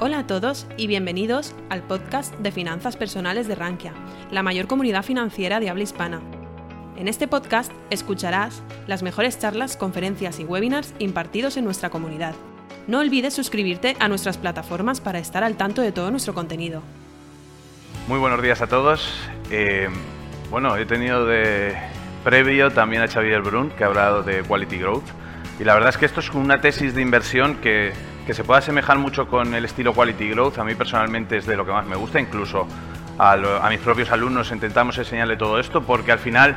Hola a todos y bienvenidos al podcast de Finanzas Personales de Rankia, la mayor comunidad financiera de habla hispana. En este podcast escucharás las mejores charlas, conferencias y webinars impartidos en nuestra comunidad. No olvides suscribirte a nuestras plataformas para estar al tanto de todo nuestro contenido. Muy buenos días a todos. Eh, bueno, he tenido de previo también a Xavier Brun, que ha hablado de Quality Growth. Y la verdad es que esto es una tesis de inversión que que se puede asemejar mucho con el estilo Quality Growth, a mí personalmente es de lo que más me gusta, incluso a, mis propios alumnos intentamos enseñarle todo esto, porque al final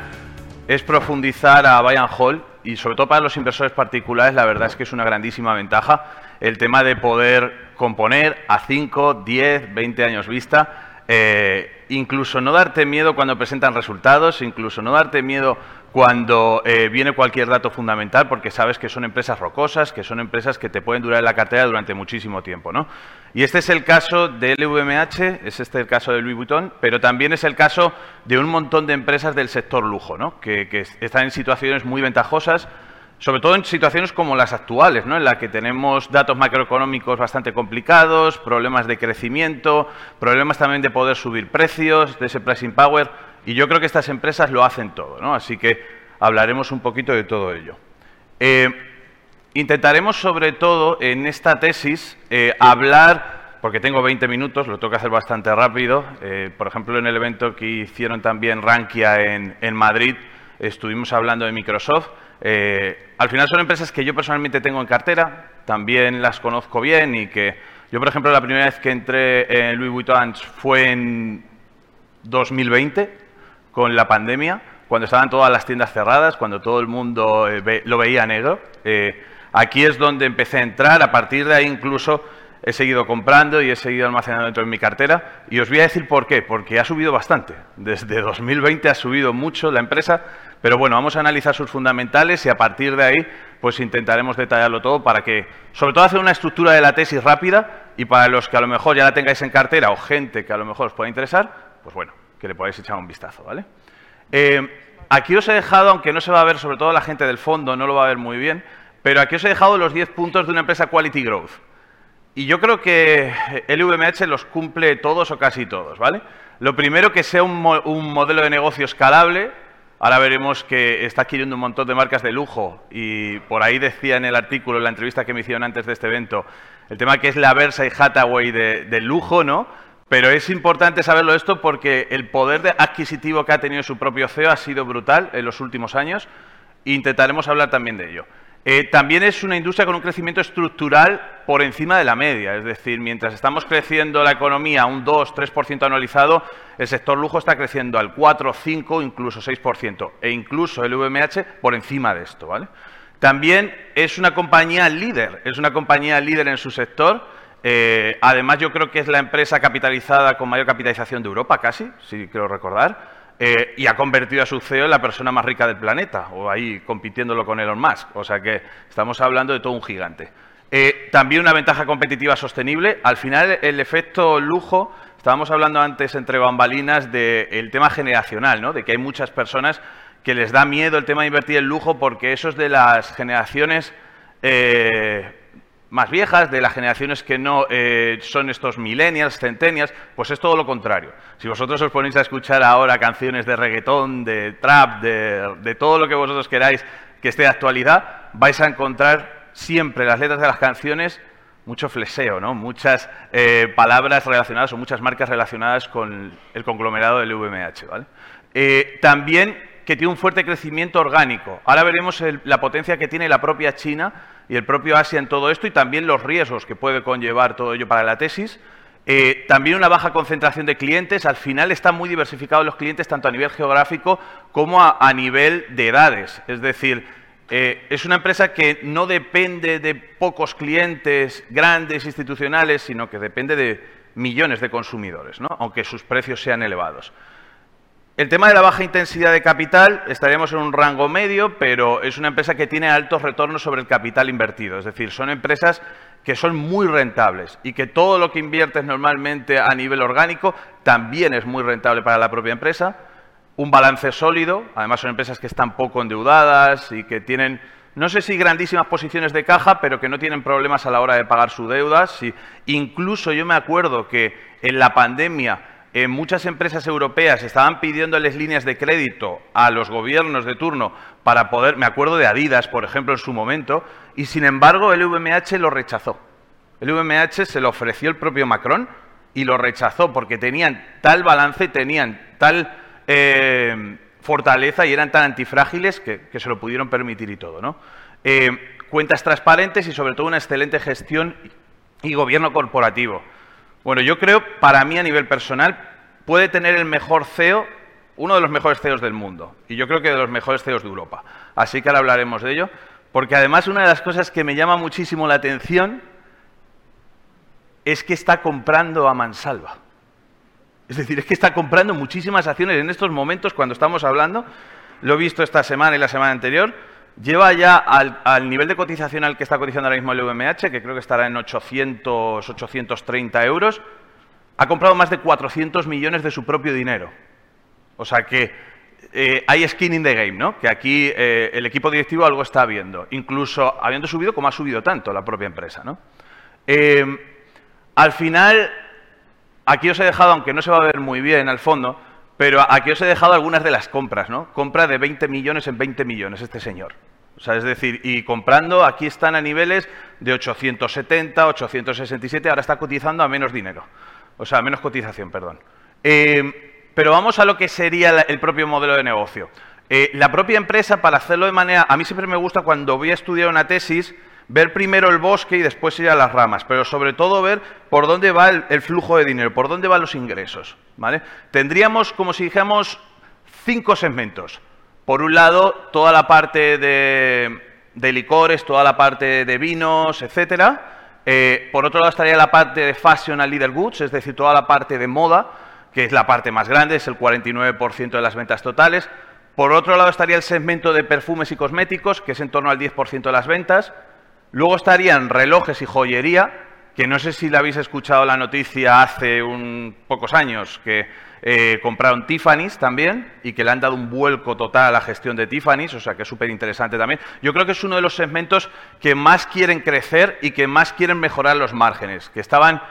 es profundizar a and hold y sobre todo para los inversores particulares la verdad es que es una grandísima ventaja el tema de poder componer a 5, 10, 20 años vista, eh, incluso no darte miedo cuando presentan resultados, incluso no darte miedo cuando eh, viene cualquier dato fundamental, porque sabes que son empresas rocosas, que son empresas que te pueden durar en la cartera durante muchísimo tiempo. ¿no? Y este es el caso de LVMH, es este el caso de Louis Vuitton, pero también es el caso de un montón de empresas del sector lujo, ¿no? que, están en situaciones muy ventajosas, sobre todo en situaciones como las actuales, ¿no? en las que tenemos datos macroeconómicos bastante complicados, problemas de crecimiento, problemas también de poder subir precios, de ese pricing power. Y yo creo que estas empresas lo hacen todo, ¿no? Así que hablaremos un poquito de todo ello. Eh, intentaremos sobre todo en esta tesis eh, hablar, porque tengo 20 minutos, lo tengo que hacer bastante rápido. Eh, por ejemplo, en el evento que hicieron también Rankia en, en Madrid, estuvimos hablando de Microsoft. al final son empresas que yo personalmente tengo en cartera, también las conozco bien y que yo, por ejemplo, la primera vez que entré en Louis Vuitton fue en 2020, con la pandemia, cuando estaban todas las tiendas cerradas, cuando todo el mundo eh, lo veía negro. Eh, aquí es donde empecé a entrar, a partir de ahí incluso he seguido comprando y he seguido almacenando dentro de mi cartera. Y os voy a decir por qué, porque ha subido bastante. Desde 2020 ha subido mucho la empresa, pero bueno, vamos a analizar sus fundamentales y a partir de ahí pues intentaremos detallarlo todo para que, sobre todo hacer una estructura de la tesis rápida y para los que a lo mejor ya la tengáis en cartera o gente que a lo mejor os pueda interesar, pues bueno, que le podáis echar un vistazo, ¿vale? Eh, aquí os he dejado, aunque no se va a ver, sobre todo la gente del fondo no lo va a ver muy bien, pero aquí os he dejado los 10 puntos de una empresa Quality Growth. Y yo creo que LVMH los cumple todos o casi todos, ¿vale? Lo primero, que sea un, modelo de negocio escalable. Ahora veremos que está adquiriendo un montón de marcas de lujo y por ahí decía en el artículo, en la entrevista que me hicieron antes de este evento, el tema que es la Versa y Hathaway de, de lujo, ¿no? Pero es importante saberlo esto porque el poder adquisitivo que ha tenido su propio CEO ha sido brutal en los últimos años intentaremos hablar también de ello. Eh, también es una industria con un crecimiento estructural por encima de la media, es decir, mientras estamos creciendo la economía un 2-3% anualizado, el sector lujo está creciendo al 4, 5, incluso 6%, e incluso el VMH por encima de esto. ¿vale? También es una compañía líder, es una compañía líder en su sector, eh, además, yo creo que es la empresa capitalizada con mayor capitalización de Europa, casi, si quiero recordar, eh, y ha convertido a su CEO en la persona más rica del planeta, o ahí compitiéndolo con Elon Musk. O sea que estamos hablando de todo un gigante. Eh, también una ventaja competitiva sostenible. Al final, el efecto lujo, estábamos hablando antes entre bambalinas del tema generacional, ¿no? de que hay muchas personas que les da miedo el tema de invertir en lujo porque eso es de las generaciones más viejas, de las generaciones que no eh, son estos millennials, centennials, pues es todo lo contrario. Si vosotros os ponéis a escuchar ahora canciones de reggaetón, de trap, de, todo lo que vosotros queráis que esté de actualidad, vais a encontrar siempre las letras de las canciones mucho fleseo, ¿no? muchas eh, palabras relacionadas o muchas marcas relacionadas con el conglomerado del VMH. ¿vale? Eh, también que tiene un fuerte crecimiento orgánico. Ahora veremos la potencia que tiene la propia China y el propio Asia en todo esto y también los riesgos que puede conllevar todo ello para la tesis. Eh, también una baja concentración de clientes. Al final están muy diversificados los clientes tanto a nivel geográfico como a, nivel de edades. Es decir, eh, es una empresa que no depende de pocos clientes grandes, institucionales, sino que depende de millones de consumidores, ¿no? aunque sus precios sean elevados. El tema de la baja intensidad de capital, estaríamos en un rango medio, pero es una empresa que tiene altos retornos sobre el capital invertido. Es decir, son empresas que son muy rentables y que todo lo que inviertes normalmente a nivel orgánico también es muy rentable para la propia empresa. Un balance sólido, además son empresas que están poco endeudadas y que tienen no sé si grandísimas posiciones de caja, pero que no tienen problemas a la hora de pagar su deuda. incluso yo me acuerdo que en la pandemia en muchas empresas europeas estaban pidiéndoles líneas de crédito a los gobiernos de turno para poder, me acuerdo de Adidas, por ejemplo, en su momento, y sin embargo el VMH lo rechazó. El VMH se lo ofreció el propio Macron y lo rechazó porque tenían tal balance, tenían tal eh, fortaleza y eran tan antifrágiles que, se lo pudieron permitir y todo. ¿no? Eh, cuentas transparentes y sobre todo una excelente gestión y gobierno corporativo. Bueno, yo creo, para mí a nivel personal, puede tener el mejor CEO, uno de los mejores CEOs del mundo, y yo creo que de los mejores CEOs de Europa. Así que ahora hablaremos de ello, porque además una de las cosas que me llama muchísimo la atención es que está comprando a mansalva. Es decir, es que está comprando muchísimas acciones en estos momentos cuando estamos hablando. Lo he visto esta semana y la semana anterior. Lleva ya al, nivel de cotización al que está cotizando ahora mismo el VMH, que creo que estará en 800, 830 euros, ha comprado más de 400 millones de su propio dinero. O sea que eh, hay skin in the game, ¿no? Que aquí eh, el equipo directivo algo está viendo, incluso habiendo subido como ha subido tanto la propia empresa, ¿no? Eh, al final, aquí os he dejado, aunque no se va a ver muy bien al fondo, pero aquí os he dejado algunas de las compras, ¿no? Compra de 20 millones en 20 millones este señor. O sea, es decir, y comprando, aquí están a niveles de 870, 867, ahora está cotizando a menos dinero. O sea, a menos cotización, perdón. Eh, pero vamos a lo que sería el propio modelo de negocio. Eh, la propia empresa, para hacerlo de manera... A mí siempre me gusta cuando voy a estudiar una tesis, ver primero el bosque y después ir a las ramas, pero sobre todo ver por dónde va el, flujo de dinero, por dónde van los ingresos. ¿vale? Tendríamos, como si dijéramos, cinco segmentos. Por un lado, toda la parte de, licores, toda la parte de vinos, etcétera. Eh, por otro lado estaría la parte de fashion and leader goods, es decir, toda la parte de moda, que es la parte más grande, es el 49% de las ventas totales. Por otro lado estaría el segmento de perfumes y cosméticos, que es en torno al 10% de las ventas. Luego estarían relojes y joyería, que no sé si la habéis escuchado la noticia hace un, pocos años, que eh, compraron Tiffany's también y que le han dado un vuelco total a la gestión de Tiffany's, o sea que es súper interesante también. Yo creo que es uno de los segmentos que más quieren crecer y que más quieren mejorar los márgenes, que estaban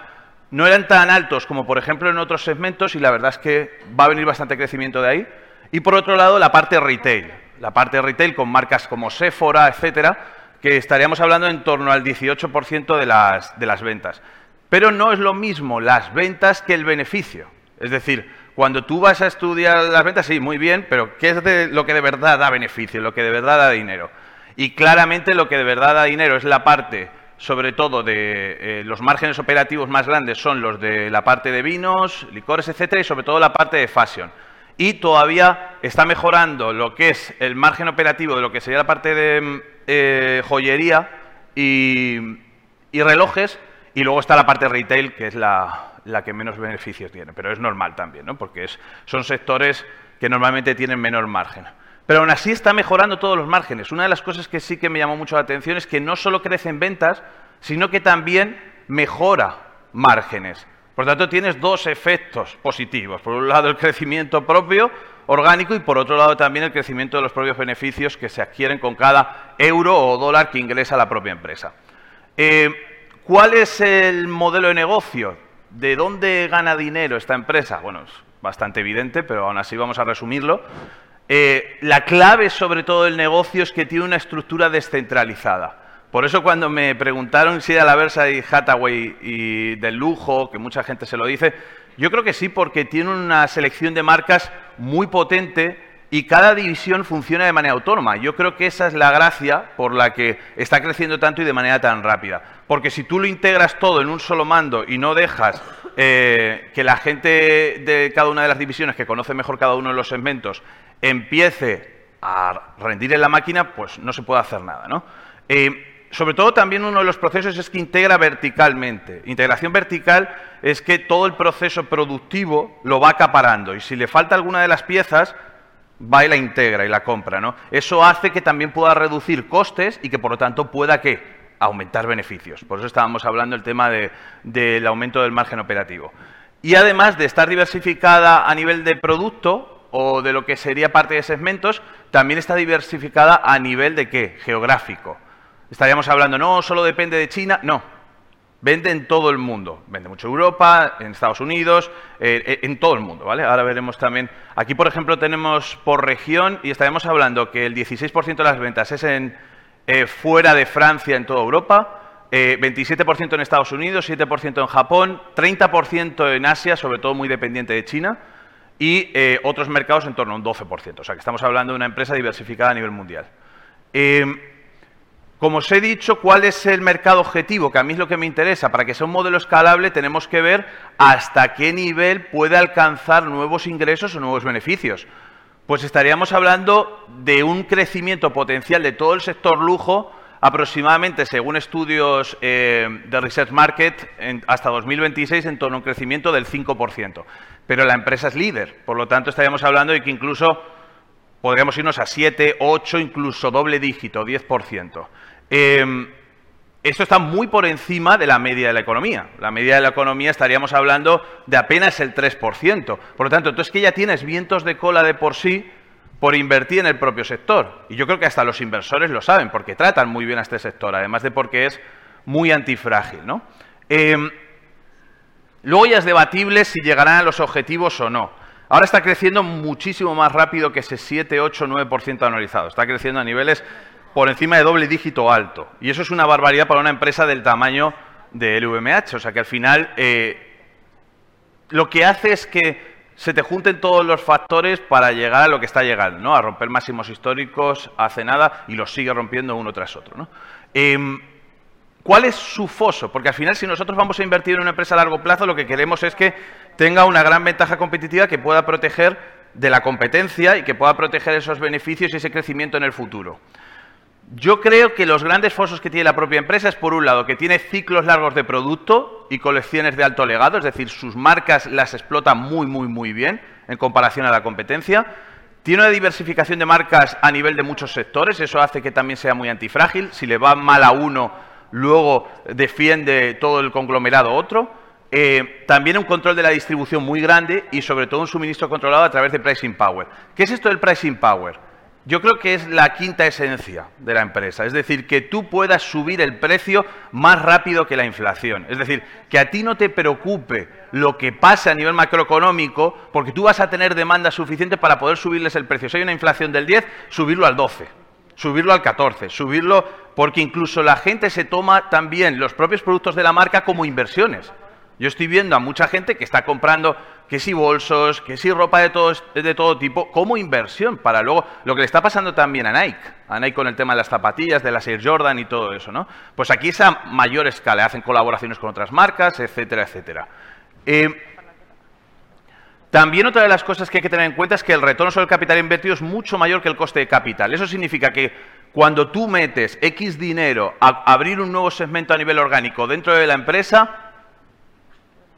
no eran tan altos como por ejemplo en otros segmentos y la verdad es que va a venir bastante crecimiento de ahí. Y por otro lado, la parte retail, la parte retail con marcas como Sephora, etcétera, que estaríamos hablando en torno al 18% de las, de las ventas. Pero no es lo mismo las ventas que el beneficio. Es decir, cuando tú vas a estudiar las ventas, sí, muy bien, pero ¿qué es lo que de verdad da beneficio, lo que de verdad da dinero? Y claramente lo que de verdad da dinero es la parte, sobre todo de eh, los márgenes operativos más grandes, son los de la parte de vinos, licores, etcétera, y sobre todo la parte de fashion y todavía está mejorando lo que es el margen operativo de lo que sería la parte de eh, joyería y, relojes, y luego está la parte retail, que es la, que menos beneficios tiene, pero es normal también, ¿no? porque es, son sectores que normalmente tienen menor margen. Pero aún así está mejorando todos los márgenes. Una de las cosas que sí que me llamó mucho la atención es que no solo crecen ventas, sino que también mejora márgenes. Por tanto, tienes dos efectos positivos. Por un lado, el crecimiento propio orgánico y por otro lado también el crecimiento de los propios beneficios que se adquieren con cada euro o dólar que ingresa la propia empresa. Eh, ¿Cuál es el modelo de negocio? ¿De dónde gana dinero esta empresa? Bueno, es bastante evidente, pero aún así vamos a resumirlo. Eh, la clave sobre todo del negocio es que tiene una estructura descentralizada. Por eso cuando me preguntaron si era la Versailles Hathaway y del lujo, que mucha gente se lo dice, yo creo que sí, porque tiene una selección de marcas muy potente y cada división funciona de manera autónoma. Yo creo que esa es la gracia por la que está creciendo tanto y de manera tan rápida. Porque si tú lo integras todo en un solo mando y no dejas eh, que la gente de cada una de las divisiones, que conoce mejor cada uno de los segmentos, empiece a rendir en la máquina, pues no se puede hacer nada. ¿no? Eh, sobre todo también uno de los procesos es que integra verticalmente. Integración vertical es que todo el proceso productivo lo va acaparando y si le falta alguna de las piezas, va y la integra y la compra. ¿no? Eso hace que también pueda reducir costes y que por lo tanto pueda ¿qué? aumentar beneficios. Por eso estábamos hablando del tema del aumento del margen operativo. Y además de estar diversificada a nivel de producto, o de lo que sería parte de segmentos, también está diversificada a nivel de qué? Geográfico. Estaríamos hablando, no, solo depende de China, no. Vende en todo el mundo. Vende mucho Europa, en Estados Unidos, eh, eh, en todo el mundo, ¿vale? Ahora veremos también. Aquí, por ejemplo, tenemos por región y estaríamos hablando que el 16% de las ventas es en, eh, fuera de Francia, en toda Europa, 27% en Estados Unidos, 7% en Japón, 30% en Asia, sobre todo muy dependiente de China, y otros mercados en torno a un 12%. O sea que estamos hablando de una empresa diversificada a nivel mundial. Como os he dicho, ¿cuál es el mercado objetivo? Que a mí es lo que me interesa. Para que sea un modelo escalable tenemos que ver hasta qué nivel puede alcanzar nuevos ingresos o nuevos beneficios. Pues estaríamos hablando de un crecimiento potencial de todo el sector lujo aproximadamente, según estudios eh, de Research Market, hasta 2026 en torno a un crecimiento del 5%. Pero la empresa es líder, por lo tanto estaríamos hablando de que incluso podríamos irnos a 7, 8, incluso doble dígito, 10%. Em, esto está muy por encima de la media de la economía. La media de la economía estaríamos hablando de apenas el 3%. Por lo tanto, entonces que ya tienes vientos de cola de por sí por invertir en el propio sector. Y yo creo que hasta los inversores lo saben, porque tratan muy bien a este sector, además de porque es muy antifrágil. ¿no? Em, luego ya es debatible si llegarán a los objetivos o no. Ahora está creciendo muchísimo más rápido que ese 7, 8, 9% anualizado. Está creciendo a niveles por encima de doble dígito alto. Y eso es una barbaridad para una empresa del tamaño de LVMH. O sea que al final eh, lo que hace es que se te junten todos los factores para llegar a lo que está llegando, ¿no? A romper máximos históricos hace nada y los sigue rompiendo uno tras otro, ¿no? Em, ¿Cuál es su foso? Porque al final, si nosotros vamos a invertir en una empresa a largo plazo, lo que queremos es que tenga una gran ventaja competitiva que pueda proteger de la competencia y que pueda proteger esos beneficios y ese crecimiento en el futuro. Yo creo que los grandes fosos que tiene la propia empresa es, por un lado, que tiene ciclos largos de producto y colecciones de alto legado, es decir, sus marcas las explota muy, muy, muy bien en comparación a la competencia. Tiene una diversificación de marcas a nivel de muchos sectores, eso hace que también sea muy antifrágil. Si le va mal a uno, luego defiende todo el conglomerado otro. Eh, también un control de la distribución muy grande y sobre todo un suministro controlado a través de pricing power. ¿Qué es esto del pricing power? Yo creo que es la quinta esencia de la empresa, es decir, que tú puedas subir el precio más rápido que la inflación. Es decir, que a ti no te preocupe lo que pase a nivel macroeconómico, porque tú vas a tener demanda suficiente para poder subirles el precio. Si hay una inflación del 10, subirlo al 12, subirlo al 14, subirlo porque incluso la gente se toma también los propios productos de la marca como inversiones. Yo estoy viendo a mucha gente que está comprando que si bolsos, que si ropa de todo, de todo tipo, como inversión para luego, lo que le está pasando también a Nike, a Nike con el tema de las zapatillas, de las Air Jordan y todo eso, ¿no? Pues aquí es a mayor escala, hacen colaboraciones con otras marcas, etcétera, etcétera. Eh, también otra de las cosas que hay que tener en cuenta es que el retorno sobre el capital invertido es mucho mayor que el coste de capital. Eso significa que cuando tú metes X dinero a abrir un nuevo segmento a nivel orgánico dentro de la empresa,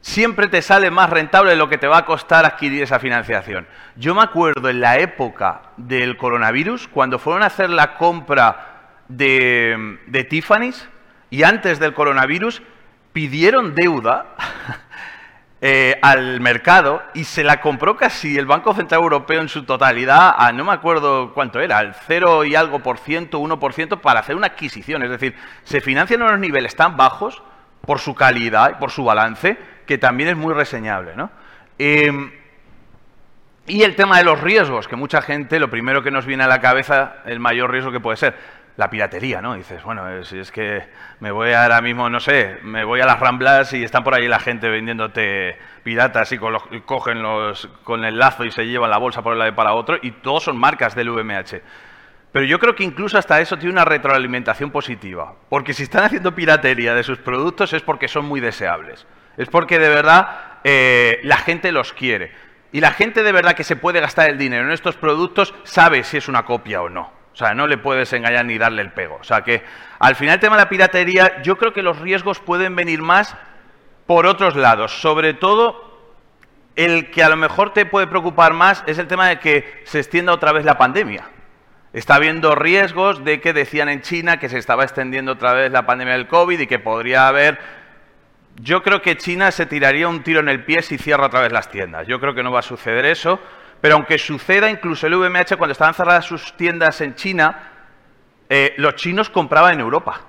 siempre te sale más rentable lo que te va a costar adquirir esa financiación. Yo me acuerdo en la época del coronavirus, cuando fueron a hacer la compra de, de Tiffany's y antes del coronavirus, pidieron deuda eh, al mercado y se la compró casi el Banco Central Europeo en su totalidad a no me acuerdo cuánto era, al cero y algo por ciento, uno por ciento, para hacer una adquisición. Es decir, se financian unos niveles tan bajos por su calidad y por su balance que también es muy reseñable. ¿no? Em, y el tema de los riesgos, que mucha gente, lo primero que nos viene a la cabeza, el mayor riesgo que puede ser, la piratería, ¿no? Dices, bueno, si es que me voy ahora mismo, no sé, me voy a las ramblas y están por ahí la gente vendiéndote piratas y, cogen los, con el lazo y se llevan la bolsa por el lado para otro y todos son marcas del VMH. Pero yo creo que incluso hasta eso tiene una retroalimentación positiva, porque si están haciendo piratería de sus productos es porque son muy deseables. Es porque de verdad eh, la gente los quiere. Y la gente de verdad que se puede gastar el dinero en estos productos sabe si es una copia o no. O sea, no le puedes engañar ni darle el pego. O sea que al final el tema de la piratería, yo creo que los riesgos pueden venir más por otros lados. Sobre todo el que a lo mejor te puede preocupar más es el tema de que se extienda otra vez la pandemia. Está habiendo riesgos de que decían en China que se estaba extendiendo otra vez la pandemia del COVID y que podría haber yo creo que China se tiraría un tiro en el pie si cierra otra vez las tiendas. Yo creo que no va a suceder eso, Pero aunque suceda, incluso el VMH, cuando estaban cerradas sus tiendas en China, eh, los chinos compraban en Europa.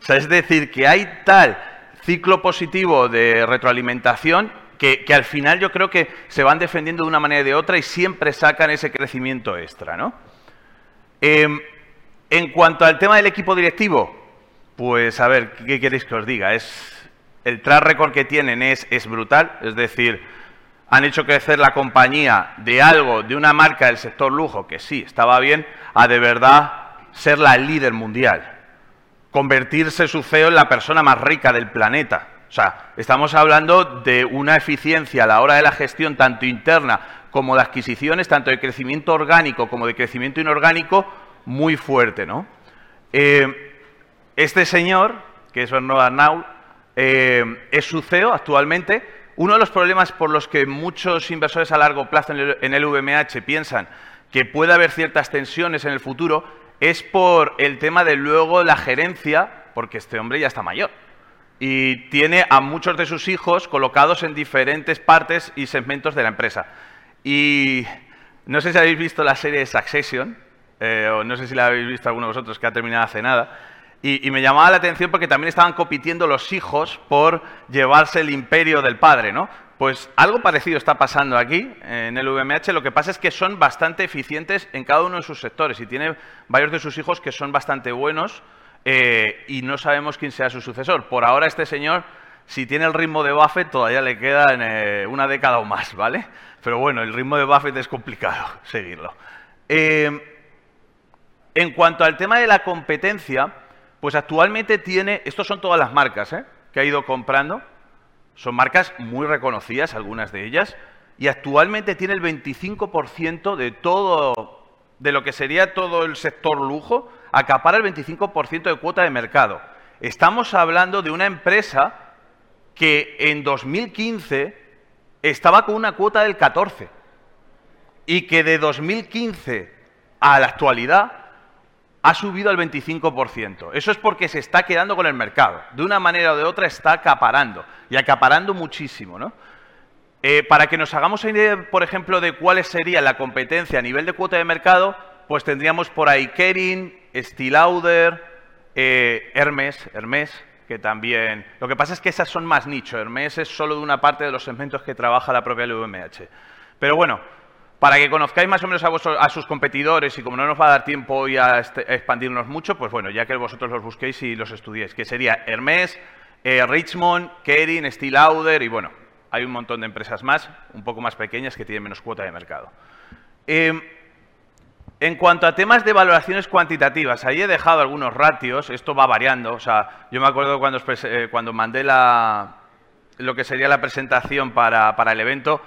O sea, es decir, que hay tal ciclo positivo de retroalimentación que, al final yo creo que se van defendiendo de una manera y de otra y siempre sacan ese crecimiento extra, ¿no? Em, en cuanto al tema del equipo directivo, pues a ver, ¿qué queréis que os diga? Es, el track record que tienen es, es brutal, es decir, han hecho crecer la compañía de algo, de una marca del sector lujo, que sí, estaba bien, a de verdad ser la líder mundial. Convertirse su CEO en la persona más rica del planeta. O sea, estamos hablando de una eficiencia a la hora de la gestión, tanto interna como de adquisiciones, tanto de crecimiento orgánico como de crecimiento inorgánico, muy fuerte, ¿no? Eh, este señor, que es Bernard Arnault, eh, es su CEO actualmente. Uno de los problemas por los que muchos inversores a largo plazo en el, VMH piensan que puede haber ciertas tensiones en el futuro es por el tema de luego la gerencia, porque este hombre ya está mayor y tiene a muchos de sus hijos colocados en diferentes partes y segmentos de la empresa. Y no sé si habéis visto la serie Succession, eh, o no sé si la habéis visto alguno de vosotros que ha terminado hace nada, y, me llamaba la atención porque también estaban compitiendo los hijos por llevarse el imperio del padre, ¿no? Pues algo parecido está pasando aquí en el VMH. Lo que pasa es que son bastante eficientes en cada uno de sus sectores y tiene varios de sus hijos que son bastante buenos eh, y no sabemos quién sea su sucesor. Por ahora este señor, si tiene el ritmo de Buffett, todavía le queda eh, una década o más, ¿vale? Pero bueno, el ritmo de Buffett es complicado seguirlo. Eh, en cuanto al tema de la competencia, pues actualmente tiene, estos son todas las marcas ¿eh? que ha ido comprando, son marcas muy reconocidas, algunas de ellas, y actualmente tiene el 25% de todo, de lo que sería todo el sector lujo, acapara el 25% de cuota de mercado. Estamos hablando de una empresa que en 2015 estaba con una cuota del 14 y que de 2015 a la actualidad ha subido al 25%. Eso es porque se está quedando con el mercado. De una manera o de otra está acaparando, y acaparando muchísimo. ¿no? Eh, para que nos hagamos idea, por ejemplo, de cuál sería la competencia a nivel de cuota de mercado, pues tendríamos por ahí Kering, Stilauder, eh, Hermes, Hermes, que también... Lo que pasa es que esas son más nicho. Hermes es solo de una parte de los segmentos que trabaja la propia LVMH. Pero bueno, para que conozcáis más o menos a, sus competidores y como no nos va a dar tiempo hoy a, este, expandirnos mucho, pues bueno, ya que vosotros los busquéis y los estudiéis, que sería Hermes, eh, Richmond, Kering, Steel Lauder y bueno, hay un montón de empresas más, un poco más pequeñas, que tienen menos cuota de mercado. Em, en cuanto a temas de valoraciones cuantitativas, ahí he dejado algunos ratios, esto va variando, o sea, yo me acuerdo cuando, eh, cuando mandé la, lo que sería la presentación para, para el evento,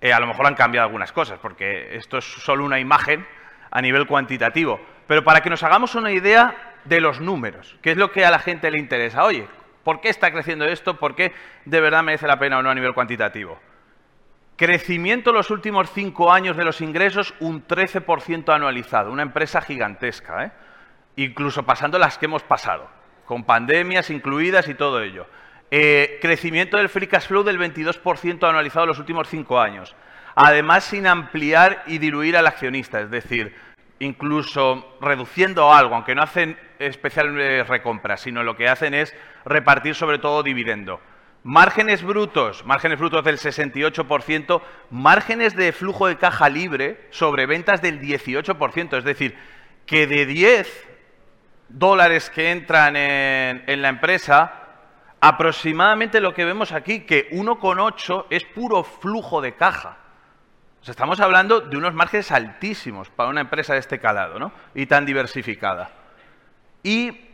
eh, a lo mejor han cambiado algunas cosas, porque esto es solo una imagen a nivel cuantitativo. Pero para que nos hagamos una idea de los números, qué es lo que a la gente le interesa. Oye, ¿por qué está creciendo esto? ¿Por qué de verdad merece la pena o no a nivel cuantitativo? Crecimiento en los últimos cinco años de los ingresos, un 13% anualizado. Una empresa gigantesca, ¿eh? incluso pasando las que hemos pasado, con pandemias incluidas y todo ello. Eh, crecimiento del free cash flow del 22% anualizado en los últimos cinco años. Además, sin ampliar y diluir al accionista, es decir, incluso reduciendo algo, aunque no hacen especiales recompras, sino lo que hacen es repartir sobre todo dividendo. Márgenes brutos, márgenes brutos del 68%, márgenes de flujo de caja libre sobre ventas del 18%, es decir, que de 10 dólares que entran en la empresa, aproximadamente lo que vemos aquí, que 1,8 es puro flujo de caja. estamos hablando de unos márgenes altísimos para una empresa de este calado ¿no? y tan diversificada. Y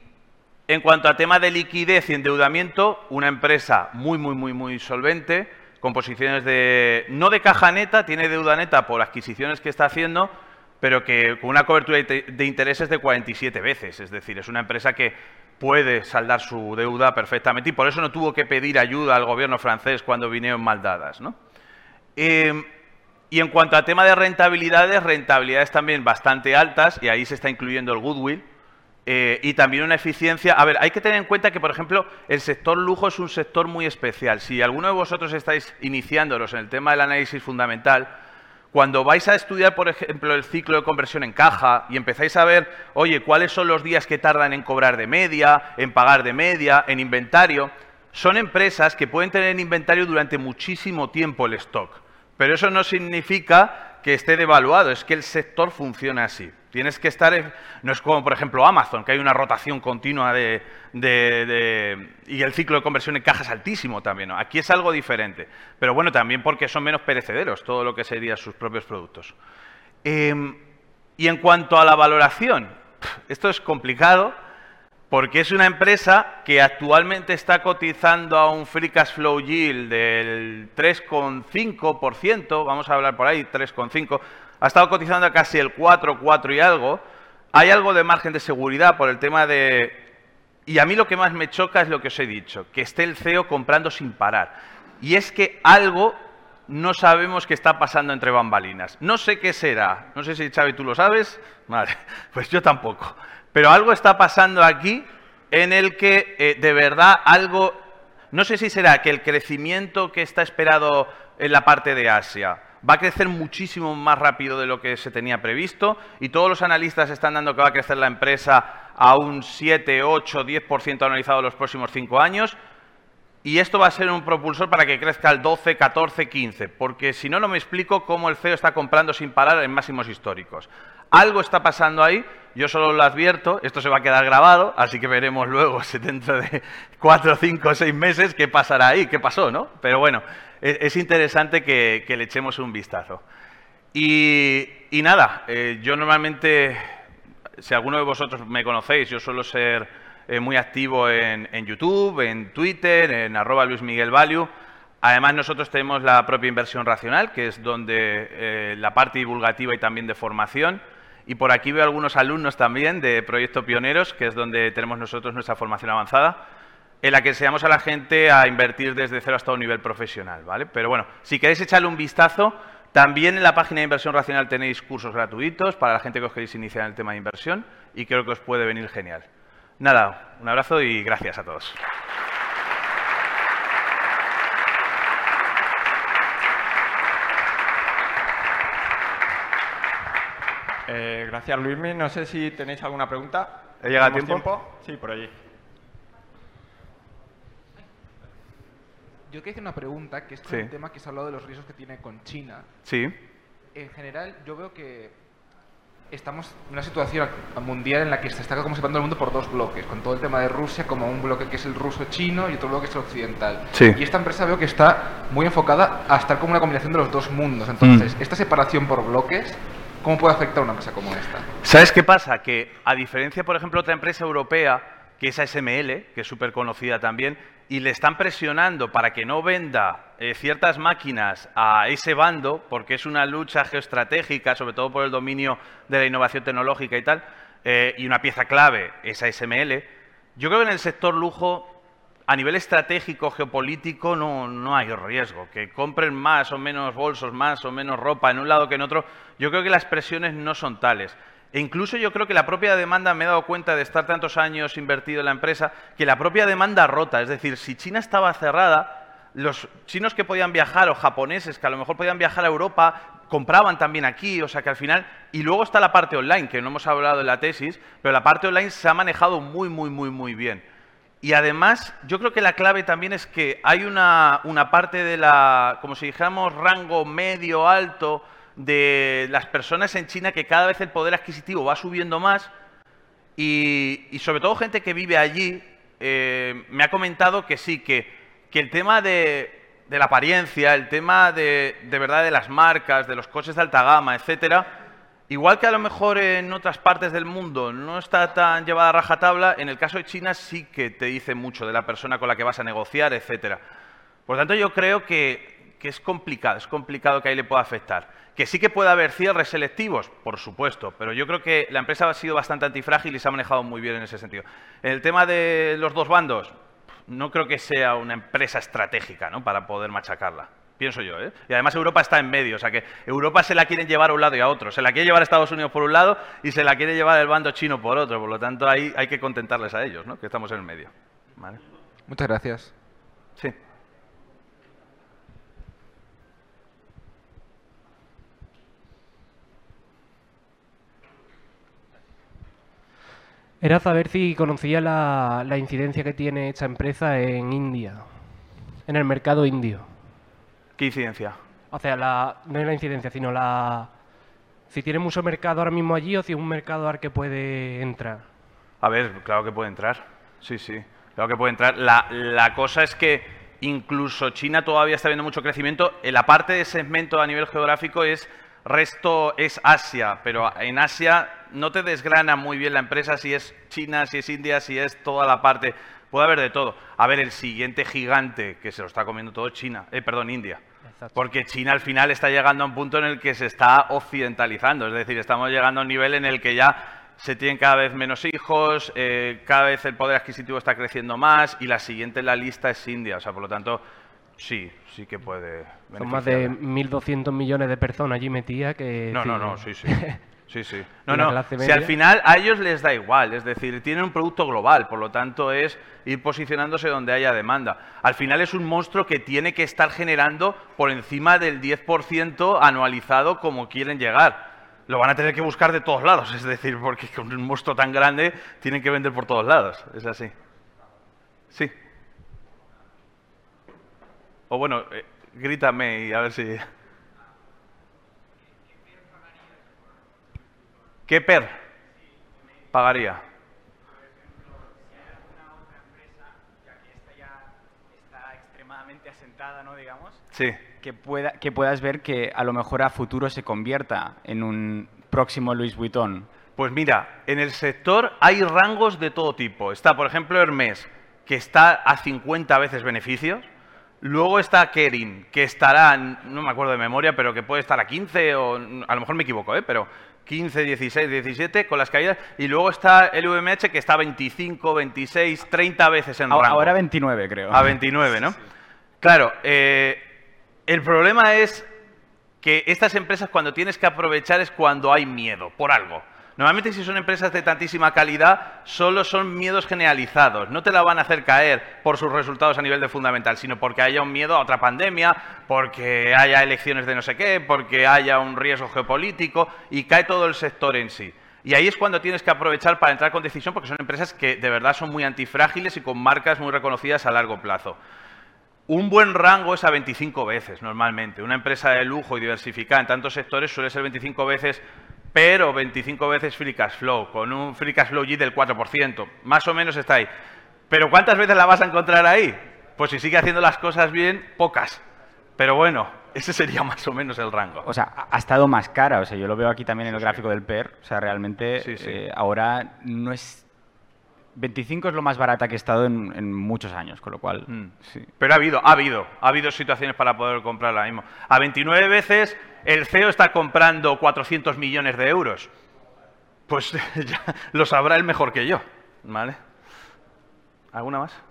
en cuanto a tema de liquidez y endeudamiento, una empresa muy, muy, muy, muy solvente, con posiciones de, no de caja neta, tiene deuda neta por adquisiciones que está haciendo, pero que con una cobertura de intereses de 47 veces. Es decir, es una empresa que puede saldar su deuda perfectamente y por eso no tuvo que pedir ayuda al gobierno francés cuando vinieron mal dadas. ¿no? Em, y en cuanto a tema de rentabilidades, rentabilidades también bastante altas, y ahí se está incluyendo el goodwill, eh, y también una eficiencia. A ver, hay que tener en cuenta que, por ejemplo, el sector lujo es un sector muy especial. Si alguno de vosotros estáis iniciándolos en el tema del análisis fundamental, Cuando vais a estudiar, por ejemplo, el ciclo de conversión en caja y empezáis a ver, oye, cuáles son los días que tardan en cobrar de media, en pagar de media, en inventario, son empresas que pueden tener en inventario durante muchísimo tiempo el stock. Pero eso no significa que esté devaluado, es que el sector funciona así. Tienes que estar, no es como por ejemplo Amazon, que hay una rotación continua de, y el ciclo de conversión en caja es altísimo también. Aquí es algo diferente, pero bueno, también porque son menos perecederos todo lo que serían sus propios productos. Em, y en cuanto a la valoración, esto es complicado porque es una empresa que actualmente está cotizando a un free cash flow yield del 3,5%, vamos a hablar por ahí, 3,5%, ha estado cotizando casi el 4, 4 y algo. Hay algo de margen de seguridad por el tema de... Y a mí lo que más me choca es lo que os he dicho, que esté el CEO comprando sin parar. Y es que algo no sabemos qué está pasando entre bambalinas. No sé qué será. No sé si Xavi tú lo sabes. Vale, pues yo tampoco. Pero algo está pasando aquí en el que eh, de verdad algo... No sé si será que el crecimiento que está esperado en la parte de Asia va a crecer muchísimo más rápido de lo que se tenía previsto y todos los analistas están dando que va a crecer la empresa a un 7, 8, 10% analizado en los próximos cinco años. Y esto va a ser un propulsor para que crezca al 12, 14, 15, porque si no, no me explico cómo el CEO está comprando sin parar en máximos históricos. Algo está pasando ahí, yo solo lo advierto, esto se va a quedar grabado, así que veremos luego, dentro de 4, 5, 6 meses, qué pasará ahí, qué pasó, ¿no? Pero bueno, es, interesante que, le echemos un vistazo. Y, nada, eh, yo normalmente, si alguno de vosotros me conocéis, yo suelo ser eh, muy activo en, YouTube, en Twitter, en arroba Luis. Además, nosotros tenemos la propia inversión racional, que es donde eh, la parte divulgativa y también de formación. Y por aquí veo algunos alumnos también de Proyecto Pioneros, que es donde tenemos nosotros nuestra formación avanzada en la que enseñamos a la gente a invertir desde cero hasta un nivel profesional, ¿vale? Pero bueno, si queréis echarle un vistazo, también en la página de Inversión Racional tenéis cursos gratuitos para la gente que os queréis iniciar en el tema de inversión y creo que os puede venir genial. Nada, un abrazo y gracias a todos. Eh, gracias, Luismi. No sé si tenéis alguna pregunta. ¿He llegado a tiempo? Sí, por allí. Yo quería hacer una pregunta, que es un tema que se ha hablado de los riesgos que tiene con China. Sí. En general, yo veo que estamos en una situación mundial en la que se está como separando el mundo por dos bloques, con todo el tema de Rusia como un bloque que es el ruso-chino y otro bloque que es el occidental. Sí. Y esta empresa veo que está muy enfocada a estar como una combinación de los dos mundos. Entonces, mm. esta separación por bloques, ¿cómo puede afectar una empresa como esta? ¿Sabes qué pasa? Que a diferencia, por ejemplo, de otra empresa europea, que es ASML, que es súper conocida también, y le están presionando para que no venda eh, ciertas máquinas a ese bando, porque es una lucha geoestratégica, sobre todo por el dominio de la innovación tecnológica y tal, eh, y una pieza clave es ASML, yo creo que en el sector lujo, a nivel estratégico, geopolítico, no, no hay riesgo. Que compren más o menos bolsos, más o menos ropa en un lado que en otro, yo creo que las presiones no son tales. E incluso yo creo que la propia demanda, me he dado cuenta de estar tantos años invertido en la empresa, que la propia demanda rota. Es decir, si China estaba cerrada, los chinos que podían viajar o japoneses que a lo mejor podían viajar a Europa compraban también aquí, o sea que al final, y luego está la parte online, que no hemos hablado en la tesis, pero la parte online se ha manejado muy, muy, muy, muy bien. Y además, yo creo que la clave también es que hay una, una parte de la, como si dijéramos, rango medio, alto, de las personas en China que cada vez el poder adquisitivo va subiendo más. Y, sobre todo gente que vive allí eh, me ha comentado que sí, que, el tema de, la apariencia, el tema de, de, verdad de las marcas, de los coches de alta gama, etcétera, igual que a lo mejor en otras partes del mundo no está tan llevada a rajatabla, en el caso de China sí que te dice mucho de la persona con la que vas a negociar, etcétera. Por tanto, yo creo que, que es complicado, es complicado que ahí le pueda afectar. Que sí que puede haber cierres selectivos, por supuesto, pero yo creo que la empresa ha sido bastante antifrágil y se ha manejado muy bien en ese sentido. En el tema de los dos bandos, no creo que sea una empresa estratégica ¿no? para poder machacarla pienso yo. ¿eh? Y además Europa está en medio, o sea que Europa se la quieren llevar a un lado y a otro. Se la quiere llevar a Estados Unidos por un lado y se la quiere llevar el bando chino por otro. Por lo tanto, ahí hay que contentarles a ellos, ¿no? que estamos en el medio. ¿Vale? Muchas gracias. Sí. Era saber si conocía la incidencia que tiene esta empresa en India, en el mercado indio. ¿Qué incidencia? O sea, la, no es la incidencia, sino la... Si tiene mucho mercado ahora mismo allí o si es un mercado al que puede entrar. A ver, claro que puede entrar. Sí, sí, claro que puede entrar. La, la cosa es que incluso China todavía está viendo mucho crecimiento. En la parte de segmento a nivel geográfico es resto es Asia, pero en Asia no te desgrana muy bien la empresa si es China, si es India, si es toda la parte. Puede haber de todo. A ver, el siguiente gigante que se lo está comiendo todo China, eh, perdón, India. Exacto. Porque China al final está llegando a un punto en el que se está occidentalizando, es decir, estamos llegando a un nivel en el que ya se tienen cada vez menos hijos, eh, cada vez el poder adquisitivo está creciendo más y la siguiente en la lista es India, o sea, por lo tanto, sí, sí que puede. Son más de beneficiarla. 1.200 millones de personas allí metidas que... No, no, no, sí, sí. Sí, sí. No, no. Si al final a ellos les da igual, es decir, tienen un producto global, por lo tanto es ir posicionándose donde haya demanda. Al final es un monstruo que tiene que estar generando por encima del 10% anualizado como quieren llegar. Lo van a tener que buscar de todos lados, es decir, porque con un monstruo tan grande tienen que vender por todos lados, es así. Sí. O bueno, eh, grítame y a ver si... ¿Qué PER pagaría? asentada, ¿no? Digamos, Sí. que, pueda, que puedas ver que a lo mejor a futuro se convierta en un próximo Louis Vuitton. Pues mira, en el sector hay rangos de todo tipo. Está, por ejemplo, Hermes, que está a 50 veces beneficios. Luego está Kering, que estará, no me acuerdo de memoria, pero que puede estar a 15 o a lo mejor me equivoco, ¿eh? pero 15, 16, 17 con las caídas. Y luego está el VMH que está a 25, 26, 30 veces en Ahora- rango. Ahora 29, creo. A 29, ¿no? Claro, eh, el problema es que estas empresas cuando tienes que aprovechar es cuando hay miedo, por algo. Normalmente si son empresas de tantísima calidad, solo son miedos generalizados. No te la van a hacer caer por sus resultados a nivel de fundamental, sino porque haya un miedo a otra pandemia, porque haya elecciones de no sé qué, porque haya un riesgo geopolítico y cae todo el sector en sí. Y ahí es cuando tienes que aprovechar para entrar con decisión, porque son empresas que de verdad son muy antifrágiles y con marcas muy reconocidas a largo plazo. Un buen rango es a 25 veces normalmente. Una empresa de lujo y diversificada en tantos sectores suele ser 25 veces, pero 25 veces free cash flow, con un free cash flow yield del 4%. Más o menos está ahí. Pero ¿cuántas veces la vas a encontrar ahí? Pues si sigue haciendo las cosas bien, pocas. Pero bueno, ese sería más o menos el rango. O sea, ha- estado más cara. O sea, yo lo veo aquí también en el gráfico del PER. O sea, realmente Sí, sí. eh, ahora no es... 25 es lo más barata que he estado en, en muchos años, con lo cual... Mm. sí. Pero ha habido, ha habido, ha habido situaciones para poder comprar ahora mismo. A 29 veces el CEO está comprando 400 millones de euros. Pues ya lo sabrá él mejor que yo, ¿vale? ¿Alguna más?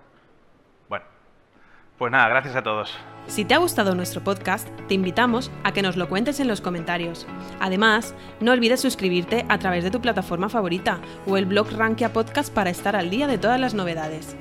Pues nada, gracias a todos. Si te ha gustado nuestro podcast, te invitamos a que nos lo cuentes en los comentarios. Además, no olvides suscribirte a través de tu plataforma favorita o el blog Rankia Podcast para estar al día de todas las novedades.